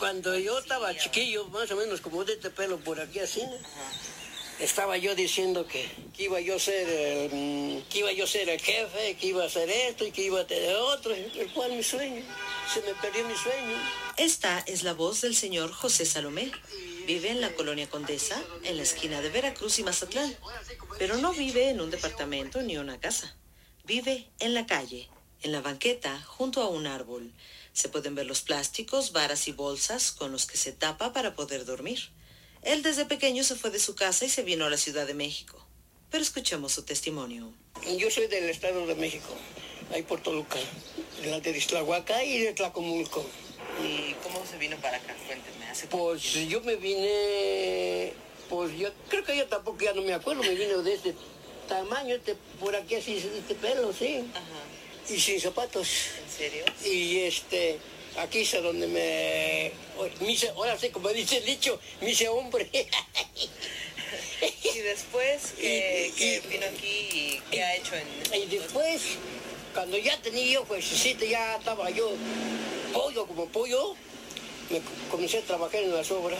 Cuando yo estaba chiquillo, más o menos como de este pelo por aquí así, estaba yo diciendo que, que, iba yo a ser el, mm, que iba yo a ser el jefe, que iba a hacer esto y que iba a tener otro, el cual mi sueño, se me perdió mi sueño. Esta es la voz del señor José Salomé. Vive en la colonia Condesa, en la esquina de Veracruz y Mazatlán, pero no vive en un departamento ni una casa. Vive en la calle, en la banqueta, junto a un árbol. Se pueden ver los plásticos, varas y bolsas con los que se tapa para poder dormir. Él desde pequeño se fue de su casa y se vino a la Ciudad de México. Pero escuchemos su testimonio. Yo soy del Estado de México, ahí por Toluca, de la de Islahuaca y de Tlacomulco. ¿Y cómo se vino para acá? Cuénteme. ¿hace pues yo me vine, pues yo creo que yo tampoco ya no me acuerdo, me vine de este tamaño, este, por aquí así, este pelo, sí. Ajá. Y sin zapatos. ¿En serio? Y este, aquí es donde me, me hice, ahora sí, como dice el dicho, me hice hombre. y después, que, vino aquí y qué ha hecho en... Y después, cuando ya tenía yo, pues sí, ya estaba yo pollo como pollo, me comencé a trabajar en las obras.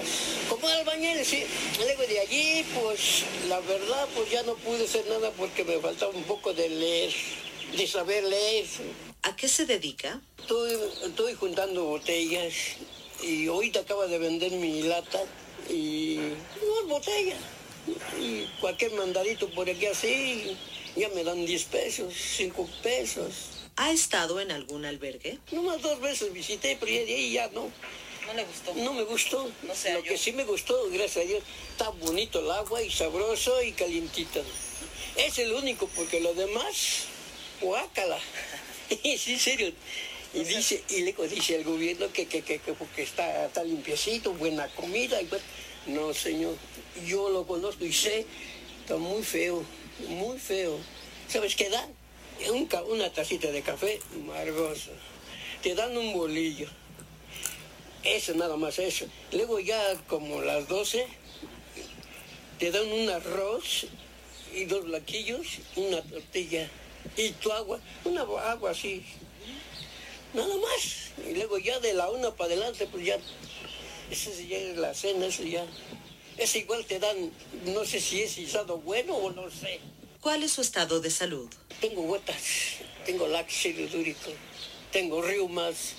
Como albañil, sí. Luego de allí, pues la verdad, pues ya no pude hacer nada porque me faltaba un poco de leer, de saber leer. ¿A qué se dedica? Estoy, estoy juntando botellas y ahorita acaba de vender mi lata y unas botellas. Y cualquier mandadito por aquí así, ya me dan 10 pesos, 5 pesos. ¿Ha estado en algún albergue? Nomás dos veces visité, pero ya de ahí ya no. ¿No le gustó? No me gustó. No sé. Lo que sí me gustó, gracias a Dios, está bonito el agua y sabroso y calientito. Es el único, porque lo demás, guácala. sí, serio. Y dice, y luego dice el gobierno que, que, que, porque está, está limpiecito, buena comida. Y pues, no, señor, yo lo conozco y sé, está muy feo, muy feo. ¿Sabes qué dan? una tacita de café, margoso. Te dan un bolillo. Eso, nada más eso. Luego ya como las 12, te dan un arroz y dos blanquillos, una tortilla y tu agua, una agua así. Nada más. Y luego ya de la una para adelante, pues ya, esa ya es la cena, eso ya. Es igual te dan, no sé si es guisado bueno o no sé. ¿Cuál es su estado de salud? Tengo gotas, tengo lácteo dúrico, tengo riumas,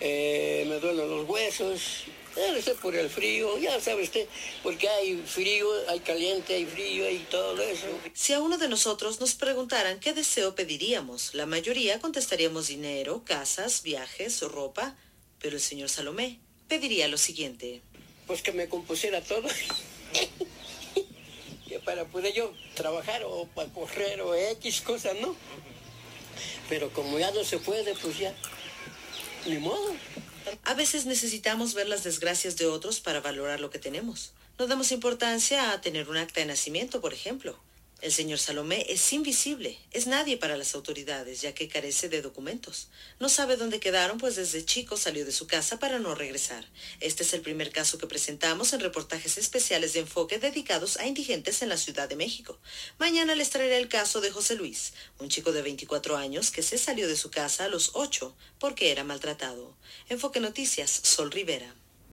eh, me duelen los huesos, debe ser por el frío, ya sabe usted, porque hay frío, hay caliente, hay frío, hay todo eso. Si a uno de nosotros nos preguntaran qué deseo pediríamos, la mayoría contestaríamos dinero, casas, viajes o ropa, pero el señor Salomé pediría lo siguiente. Pues que me compusiera todo. para poder yo trabajar o para correr o X cosas, ¿no? Pero como ya no se puede, pues ya, ni modo. A veces necesitamos ver las desgracias de otros para valorar lo que tenemos. No damos importancia a tener un acta de nacimiento, por ejemplo. El señor Salomé es invisible, es nadie para las autoridades, ya que carece de documentos. No sabe dónde quedaron, pues desde chico salió de su casa para no regresar. Este es el primer caso que presentamos en reportajes especiales de enfoque dedicados a indigentes en la Ciudad de México. Mañana les traeré el caso de José Luis, un chico de 24 años que se salió de su casa a los 8 porque era maltratado. Enfoque Noticias, Sol Rivera.